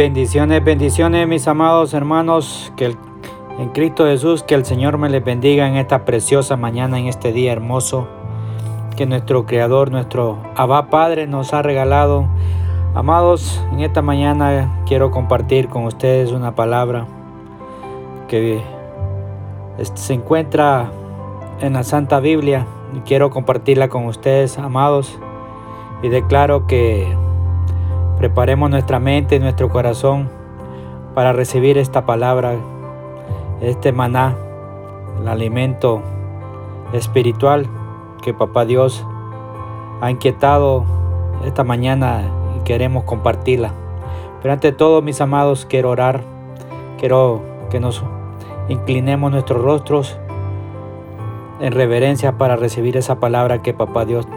Bendiciones, bendiciones mis amados hermanos, que en Cristo Jesús, que el Señor me les bendiga en esta preciosa mañana, en este día hermoso que nuestro Creador, nuestro Abba Padre nos ha regalado. Amados, en esta mañana quiero compartir con ustedes una palabra que se encuentra en la Santa Biblia y quiero compartirla con ustedes, amados, y declaro que Preparemos nuestra mente y nuestro corazón para recibir esta palabra, este maná, el alimento espiritual que Papá Dios ha inquietado esta mañana y queremos compartirla. Pero ante todo, mis amados, quiero orar, quiero que nos inclinemos nuestros rostros en reverencia para recibir esa palabra que Papá Dios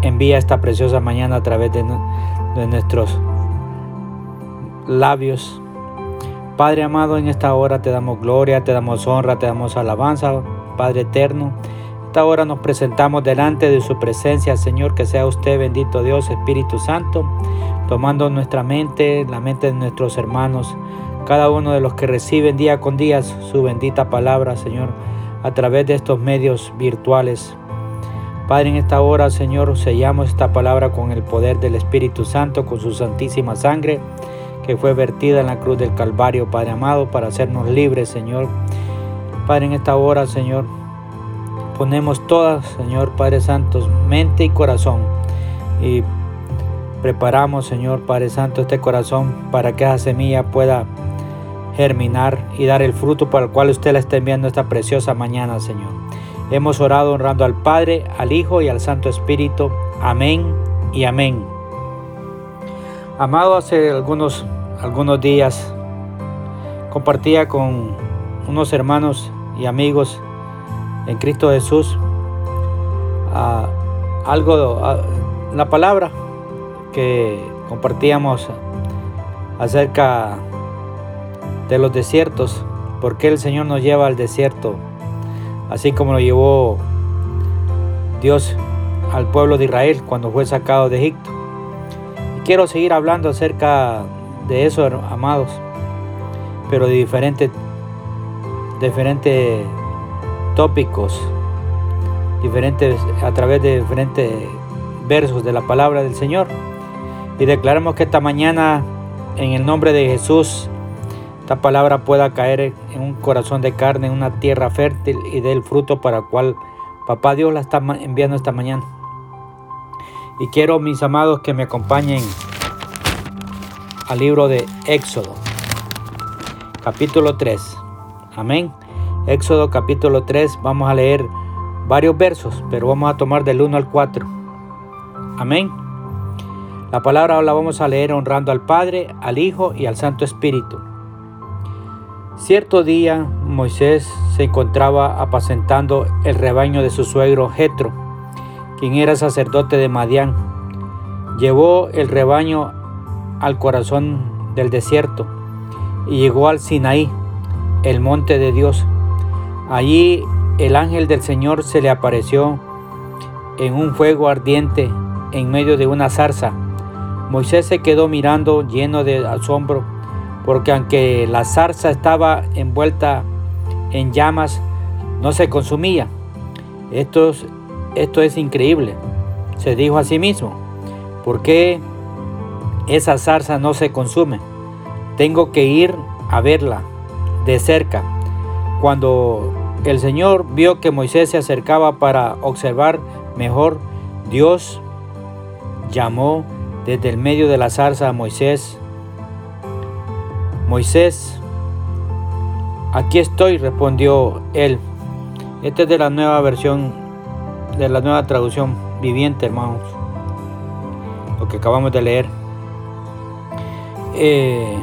envía esta preciosa mañana a través de, de nuestros labios. Padre amado, en esta hora te damos gloria, te damos honra, te damos alabanza, Padre eterno. Esta hora nos presentamos delante de su presencia, Señor, que sea usted bendito Dios, Espíritu Santo, tomando nuestra mente, la mente de nuestros hermanos, cada uno de los que reciben día con día su bendita palabra, Señor, a través de estos medios virtuales. Padre, en esta hora, Señor, sellamos esta palabra con el poder del Espíritu Santo, con su santísima sangre que fue vertida en la cruz del Calvario, Padre amado, para hacernos libres, Señor. Padre, en esta hora, Señor, ponemos todas, Señor, Padre Santo, mente y corazón. Y preparamos, Señor, Padre Santo, este corazón para que esa semilla pueda germinar y dar el fruto para el cual usted la está enviando esta preciosa mañana, Señor. Hemos orado honrando al Padre, al Hijo y al Santo Espíritu. Amén y amén. Amado, hace algunos algunos días compartía con unos hermanos y amigos en Cristo Jesús uh, algo, la palabra que compartíamos acerca de los desiertos, porque el Señor nos lleva al desierto, así como lo llevó Dios al pueblo de Israel cuando fue sacado de Egipto. Y quiero seguir hablando acerca de eso, amados, pero de diferentes, diferentes tópicos, diferentes, a través de diferentes versos de la palabra del Señor. Y declaramos que esta mañana, en el nombre de Jesús, esta palabra pueda caer en un corazón de carne, en una tierra fértil y dé el fruto para el cual Papá Dios la está enviando esta mañana. Y quiero, mis amados, que me acompañen al libro de Éxodo, capítulo 3. Amén. Éxodo capítulo 3, vamos a leer varios versos, pero vamos a tomar del 1 al 4. Amén. La palabra la vamos a leer honrando al Padre, al Hijo y al Santo Espíritu. Cierto día Moisés se encontraba apacentando el rebaño de su suegro Jetro, quien era sacerdote de Madián. Llevó el rebaño al corazón del desierto y llegó al Sinaí, el monte de Dios. Allí el ángel del Señor se le apareció en un fuego ardiente en medio de una zarza. Moisés se quedó mirando lleno de asombro, porque aunque la zarza estaba envuelta en llamas, no se consumía. Esto es, esto es increíble, se dijo a sí mismo. ¿Por qué esa zarza no se consume. Tengo que ir a verla de cerca. Cuando el Señor vio que Moisés se acercaba para observar mejor, Dios llamó desde el medio de la zarza a Moisés. Moisés, aquí estoy, respondió él. Esta es de la nueva versión, de la nueva traducción viviente, hermanos. Lo que acabamos de leer. Eh,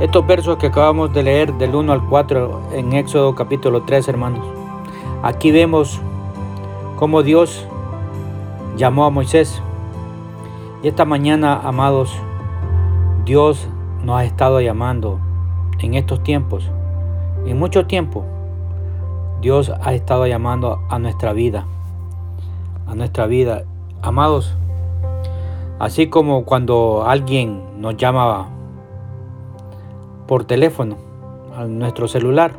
estos versos que acabamos de leer del 1 al 4 en Éxodo capítulo 3, hermanos. Aquí vemos cómo Dios llamó a Moisés. Y esta mañana, amados, Dios nos ha estado llamando en estos tiempos, en mucho tiempo. Dios ha estado llamando a nuestra vida, a nuestra vida. Amados, Así como cuando alguien nos llama por teléfono a nuestro celular.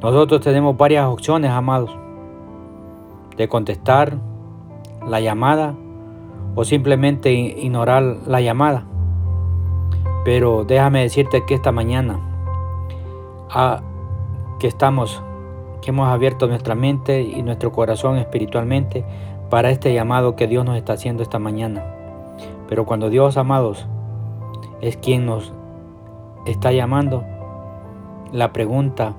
Nosotros tenemos varias opciones, amados, de contestar la llamada o simplemente ignorar la llamada. Pero déjame decirte que esta mañana ah, que estamos, que hemos abierto nuestra mente y nuestro corazón espiritualmente para este llamado que Dios nos está haciendo esta mañana. Pero cuando Dios, amados, es quien nos está llamando, la pregunta,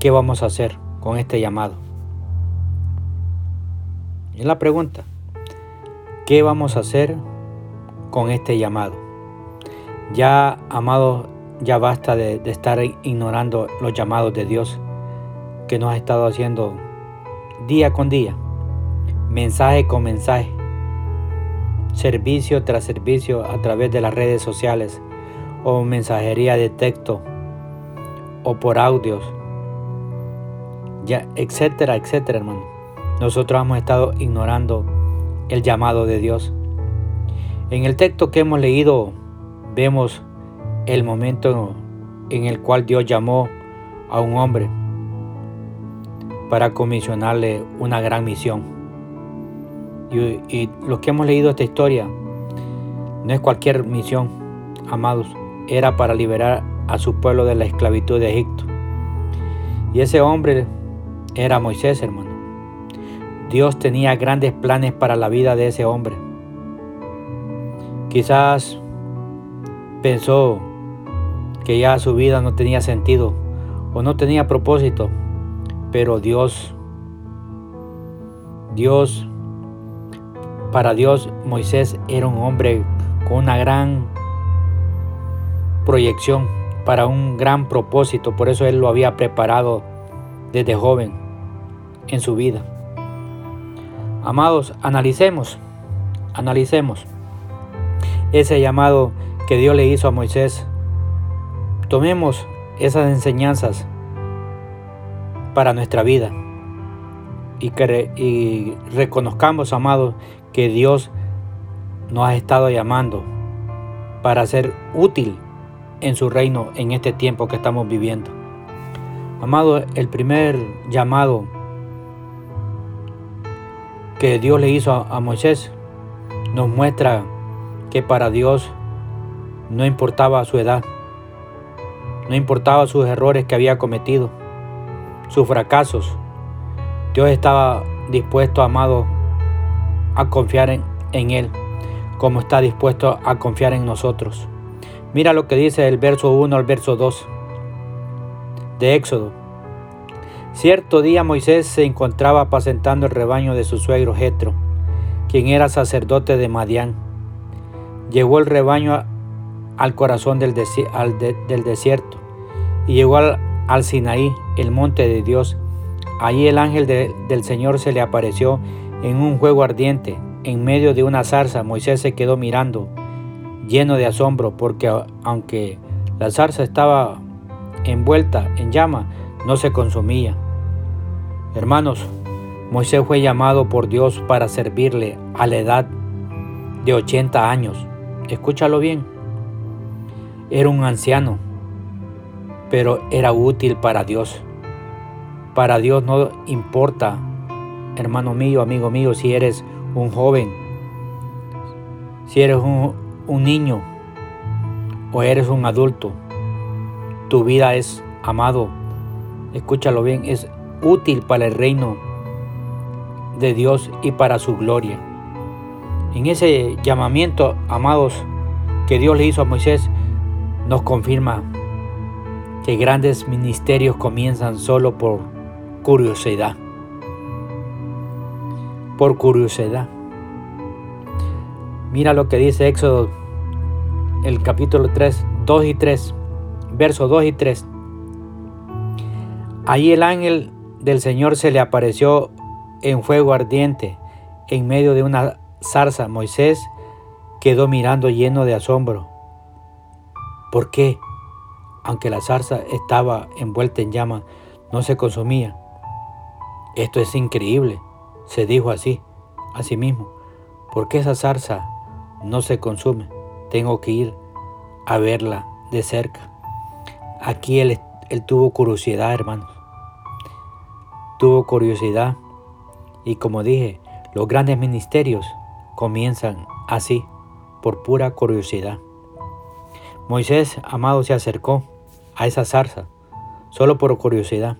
¿qué vamos a hacer con este llamado? Es la pregunta, ¿qué vamos a hacer con este llamado? Ya, amados, ya basta de, estar ignorando los llamados de Dios que nos ha estado haciendo día con día, mensaje con mensaje, servicio tras servicio a través de las redes sociales o mensajería de texto o por audios, ya, etcétera, etcétera, hermano. Nosotros hemos estado ignorando el llamado de Dios. En el texto que hemos leído vemos el momento en el cual Dios llamó a un hombre para comisionarle una gran misión. Y, y, lo que hemos leído esta historia no es cualquier misión, amados era para liberar a su pueblo de la esclavitud de Egipto. Y ese hombre era Moisés, hermano. Dios tenía grandes planes para la vida de ese hombre. Quizás pensó que ya su vida no tenía sentido o no tenía propósito, pero Dios, Dios, para Dios Moisés era un hombre con una gran proyección para un gran propósito, por eso Él lo había preparado desde joven en su vida. Amados, analicemos, analicemos ese llamado que Dios le hizo a Moisés. Tomemos esas enseñanzas para nuestra vida y, que, reconozcamos, amados, que Dios nos ha estado llamando para ser útil en su reino en este tiempo que estamos viviendo. Amado, el primer llamado que Dios le hizo a, Moisés nos muestra que para Dios no importaba su edad, no importaba sus errores que había cometido, sus fracasos. Dios estaba dispuesto, amado, a confiar en, Él, como está dispuesto a confiar en nosotros. Mira lo que dice el verso 1 al verso 2 de Éxodo. Cierto día Moisés se encontraba apacentando el rebaño de su suegro Jetro, quien era sacerdote de Madián. Llegó el rebaño al corazón del, desierto y llegó al, Sinaí, el monte de Dios. Allí el ángel del Señor se le apareció en un fuego ardiente. En medio de una zarza, Moisés se quedó mirando lleno de asombro, porque aunque la zarza estaba envuelta en llama, no se consumía. Hermanos, Moisés fue llamado por Dios para servirle a la edad de 80 años. Escúchalo bien. Era un anciano, pero era útil para Dios. Para Dios no importa, hermano mío, amigo mío, si eres un joven, si eres un, niño o eres un adulto, tu vida es amado, escúchalo bien, es útil para el reino de Dios y para su gloria. En ese llamamiento, amados, que Dios le hizo a Moisés, nos confirma que grandes ministerios comienzan solo por curiosidad. Por curiosidad. Mira lo que dice Éxodo, el capítulo 3, 2 y 3, versos 2 y 3. Ahí el ángel del Señor se le apareció en fuego ardiente en medio de una zarza. Moisés quedó mirando lleno de asombro. ¿Por qué? Aunque la zarza estaba envuelta en llamas, no se consumía. Esto es increíble, se dijo así, a sí mismo. ¿por qué esa zarza no se consume? Tengo que ir a verla de cerca. Aquí él, él tuvo curiosidad, hermanos. Tuvo curiosidad. Y como dije, los grandes ministerios comienzan así, por pura curiosidad. Moisés, amado, se acercó a esa zarza solo por curiosidad.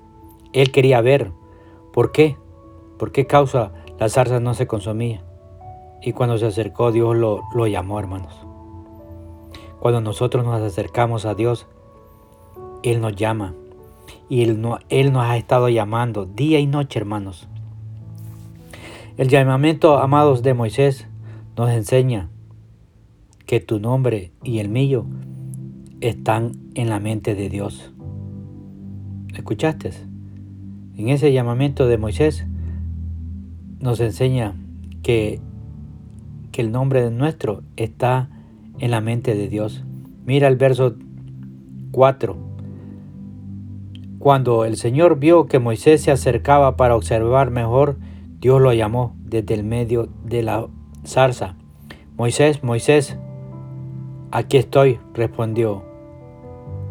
Él quería ver por qué, por qué causa la zarza no se consumía. Y cuando se acercó, Dios lo, lo llamó, hermanos. Cuando nosotros nos acercamos a Dios, Él nos llama. Y Él, no, Él nos ha estado llamando día y noche, hermanos. El llamamiento, amados de Moisés, nos enseña que tu nombre y el mío están en la mente de Dios. ¿Escuchaste? En ese llamamiento de Moisés nos enseña que, que el nombre nuestro está en la mente de Dios. Mira el verso 4. Cuando el Señor vio que Moisés se acercaba para observar mejor, Dios lo llamó desde el medio de la zarza. Moisés, Moisés, aquí estoy, respondió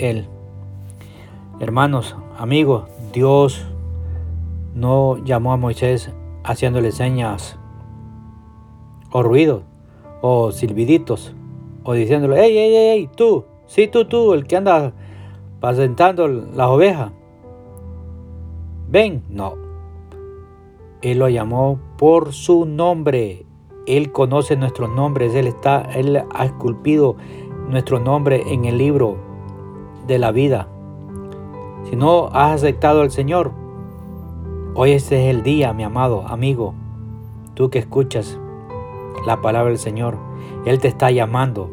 él. Hermanos, amigos, Dios no llamó a Moisés haciéndole señas o ruidos o silbiditos o diciéndole, hey, hey, hey, tú, sí, tú, tú, el que anda pasentando las ovejas. Ven, no, él lo llamó por su nombre. Él conoce nuestros nombres. Él, está, él ha esculpido nuestro nombre en el libro de la vida. Si no has aceptado al Señor, hoy este es el día, mi amado amigo. Tú que escuchas la palabra del Señor, Él te está llamando.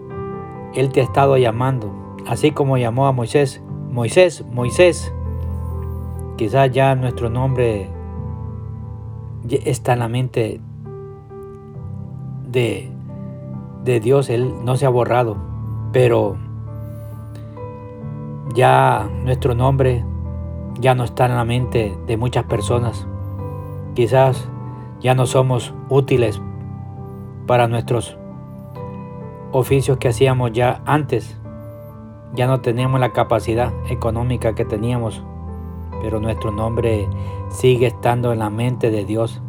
Él te ha estado llamando. Así como llamó a Moisés. Moisés, Moisés. Quizás ya nuestro nombre está en la mente de, de Dios, Él no se ha borrado, pero ya nuestro nombre ya no está en la mente de muchas personas. Quizás ya no somos útiles para nuestros oficios que hacíamos ya antes. Ya no tenemos la capacidad económica que teníamos pero nuestro nombre sigue estando en la mente de Dios.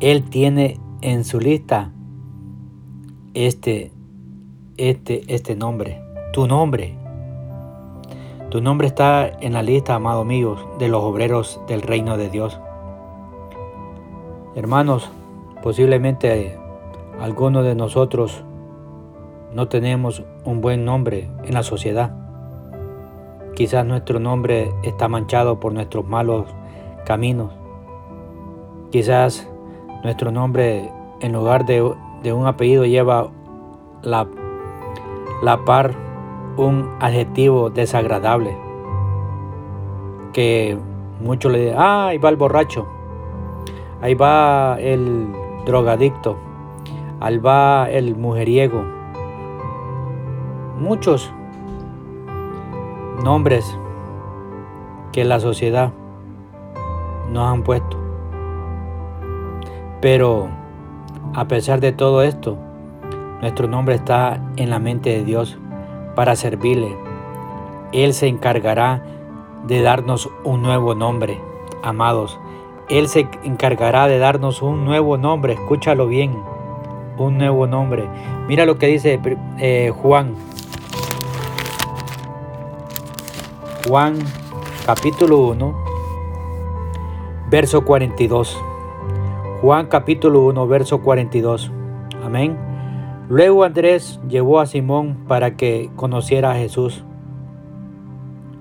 Él tiene en su lista este, este, este nombre, tu nombre. Tu nombre está en la lista, amado mío, de los obreros del reino de Dios. Hermanos, posiblemente algunos de nosotros no tenemos un buen nombre en la sociedad. Quizás nuestro nombre está manchado por nuestros malos caminos. Quizás nuestro nombre en lugar de, un apellido lleva la, la par un adjetivo desagradable. Que muchos le dicen, ah, ahí va el borracho, ahí va el drogadicto, ahí va el mujeriego. Muchos nombres que la sociedad nos han puesto. Pero a pesar de todo esto, nuestro nombre está en la mente de Dios para servirle. Él se encargará de darnos un nuevo nombre, amados. Él se encargará de darnos un nuevo nombre, escúchalo bien, un nuevo nombre. Mira lo que dice eh, Juan Juan capítulo 1, verso 42. Juan capítulo 1, verso 42. Amén. Luego Andrés llevó a Simón para que conociera a Jesús.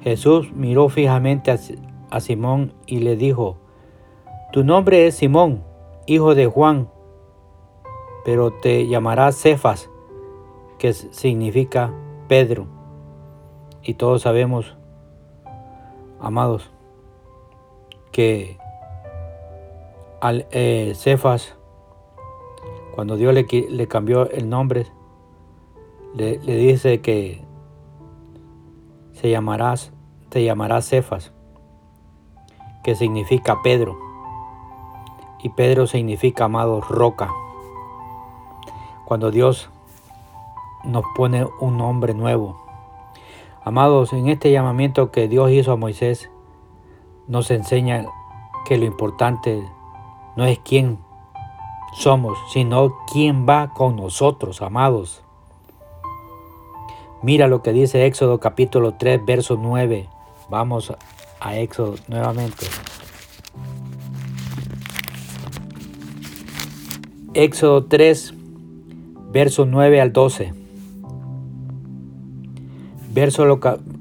Jesús miró fijamente a, Simón y le dijo, Tu nombre es Simón, hijo de Juan, pero te llamarás Cefas, que significa Pedro. Y todos sabemos amados, que al eh, Cefas, cuando Dios le, cambió el nombre, le, dice que se llamarás, te llamarás Cefas, que significa Pedro. Y Pedro significa, amado, roca. cuando Dios nos pone un nombre nuevo. Amados, en este llamamiento que Dios hizo a Moisés, nos enseña que lo importante no es quién somos, sino quién va con nosotros, amados. Mira lo que dice Éxodo capítulo 3, verso 9. Vamos a Éxodo nuevamente. Éxodo 3, verso 9 al 12. Verso,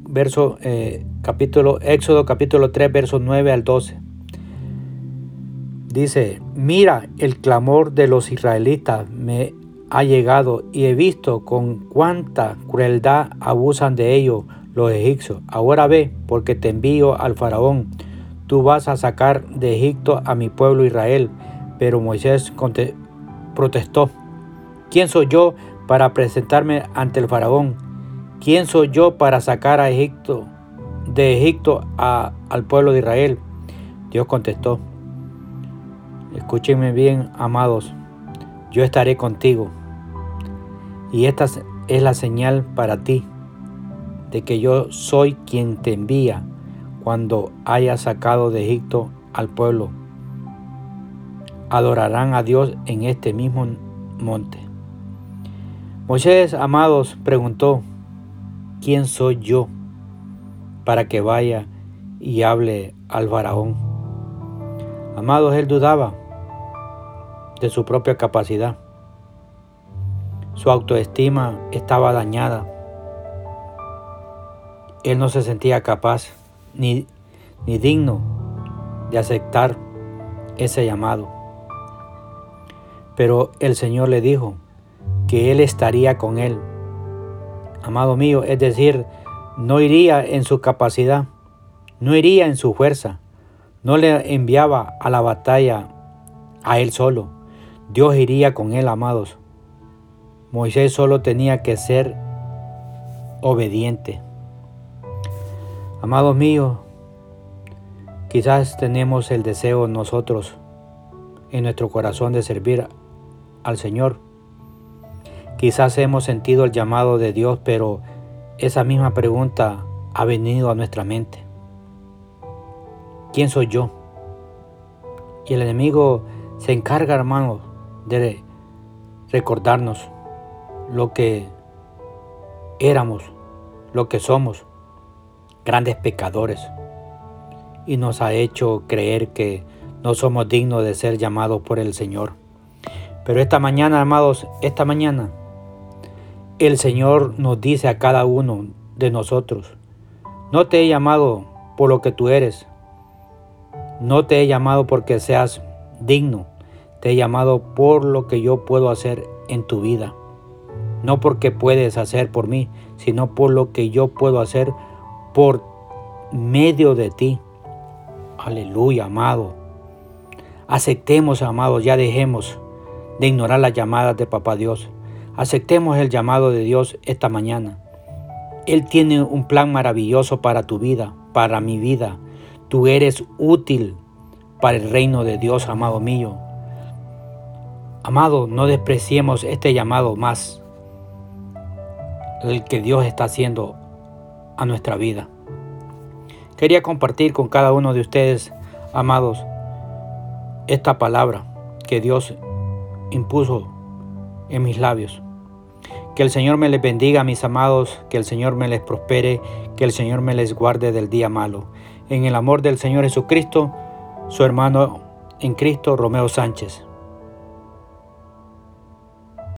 verso eh, capítulo, Éxodo capítulo 3, verso 9 al 12. Dice, mira el clamor de los israelitas me ha llegado y he visto con cuánta crueldad abusan de ellos los egipcios. Ahora ve, porque te envío al faraón. Tú vas a sacar de Egipto a mi pueblo Israel. Pero Moisés protestó. ¿Quién soy yo para presentarme ante el faraón? ¿Quién soy yo para sacar a Egipto de Egipto al pueblo de Israel? Dios contestó. Escúchenme bien, amados. Yo estaré contigo y esta es la señal para ti de que yo soy quien te envía cuando haya sacado de Egipto al pueblo. Adorarán a Dios en este mismo monte. Moisés, amados, preguntó, ¿quién soy yo para que vaya y hable al faraón? Amados, él dudaba de su propia capacidad. Su autoestima estaba dañada. Él no se sentía capaz ni, ni digno de aceptar ese llamado. Pero el Señor le dijo que Él estaría con él. Amado mío, es decir, no iría en su capacidad, no iría en su fuerza, no le enviaba a la batalla a Él solo. Dios iría con Él, amados. Moisés solo tenía que ser obediente. Amados míos, quizás tenemos el deseo nosotros en nuestro corazón de servir al Señor. Quizás hemos sentido el llamado de Dios, pero esa misma pregunta ha venido a nuestra mente. ¿Quién soy yo? Y el enemigo se encarga, hermanos, de recordarnos lo que éramos, lo que somos, grandes pecadores, y nos ha hecho creer que no somos dignos de ser llamados por el Señor. Pero esta mañana, amados, esta mañana, el Señor nos dice a cada uno de nosotros, no te he llamado por lo que tú eres, no te he llamado porque seas digno, te he llamado por lo que yo puedo hacer en tu vida no porque puedes hacer por mí, sino por lo que yo puedo hacer por medio de ti. Aleluya, amado. Aceptemos, amado, ya dejemos de ignorar las llamadas de Papá Dios. Aceptemos el llamado de Dios esta mañana. Él tiene un plan maravilloso para tu vida, para mi vida. Tú eres útil para el reino de Dios, amado mío. Amado, no despreciemos este llamado más el que Dios está haciendo a nuestra vida. Quería compartir con cada uno de ustedes, amados, esta palabra que Dios impuso en mis labios. Que el Señor me les bendiga, mis amados, que el Señor me les prospere, que el Señor me les guarde del día malo. En el amor del Señor Jesucristo, su hermano en Cristo, Romeo Sánchez.